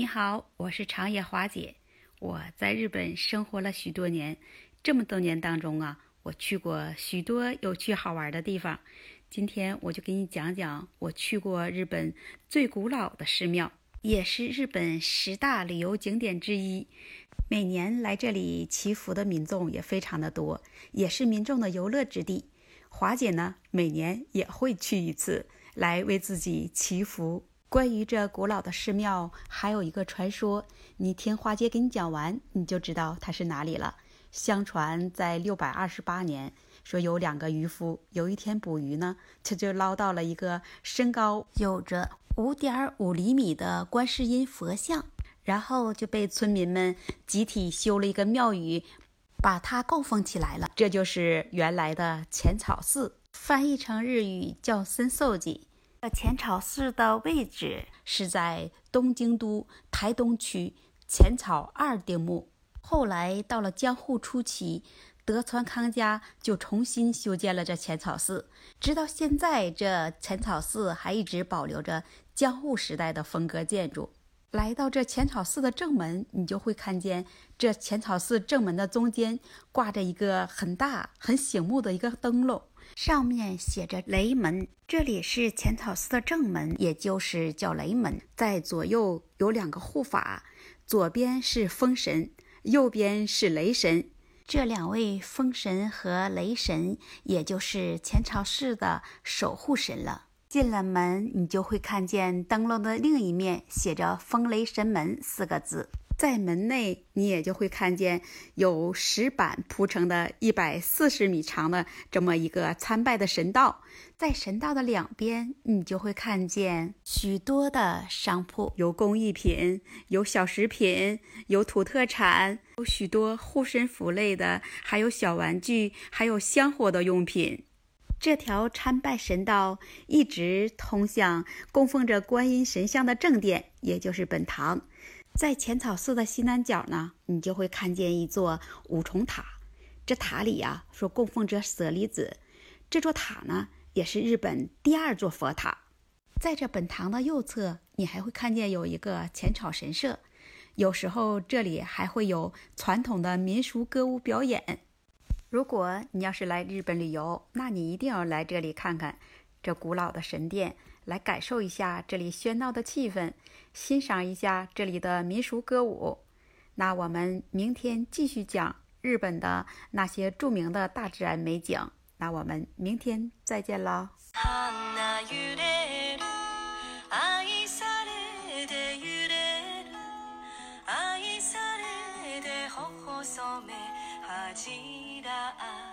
你好，我是长野华姐。我在日本生活了许多年，这么多年当中啊，我去过许多有趣好玩的地方。今天我就给你讲讲我去过日本最古老的寺庙，也是日本十大旅游景点之一。每年来这里祈福的民众也非常的多，也是民众的游乐之地。华姐呢，每年也会去一次，来为自己祈福。关于这古老的寺庙，还有一个传说。你听花姐给你讲完，你就知道它是哪里了。相传在六百二十八年，说有两个渔夫，有一天捕鱼呢，他就捞到了一个身高有着五点五厘米的观世音佛像，然后就被村民们集体修了一个庙宇，把它供奉起来了。这就是原来的浅草寺，翻译成日语叫森寿吉。这浅草寺的位置是在东京都台东区浅草二丁目。后来到了江户初期，德川康家就重新修建了这浅草寺，直到现在，这浅草寺还一直保留着江户时代的风格建筑。来到这浅草寺的正门，你就会看见这浅草寺正门的中间挂着一个很大、很醒目的一个灯笼。上面写着“雷门”，这里是浅草寺的正门，也就是叫雷门。在左右有两个护法，左边是风神，右边是雷神。这两位风神和雷神，也就是浅草寺的守护神了。进了门，你就会看见灯笼的另一面写着“风雷神门”四个字。在门内，你也就会看见有石板铺成的一百四十米长的这么一个参拜的神道。在神道的两边，你就会看见许多的商铺，有工艺品，有小食品，有土特产，有许多护身符类的，还有小玩具，还有香火的用品。这条参拜神道一直通向供奉着观音神像的正殿，也就是本堂。在浅草寺的西南角呢，你就会看见一座五重塔。这塔里呀，说供奉着舍利子。这座塔呢，也是日本第二座佛塔。在这本堂的右侧，你还会看见有一个浅草神社。有时候这里还会有传统的民俗歌舞表演。如果你要是来日本旅游，那你一定要来这里看看这古老的神殿。来感受一下这里喧闹的气氛，欣赏一下这里的民俗歌舞。那我们明天继续讲日本的那些著名的大自然美景。那我们明天再见啦了。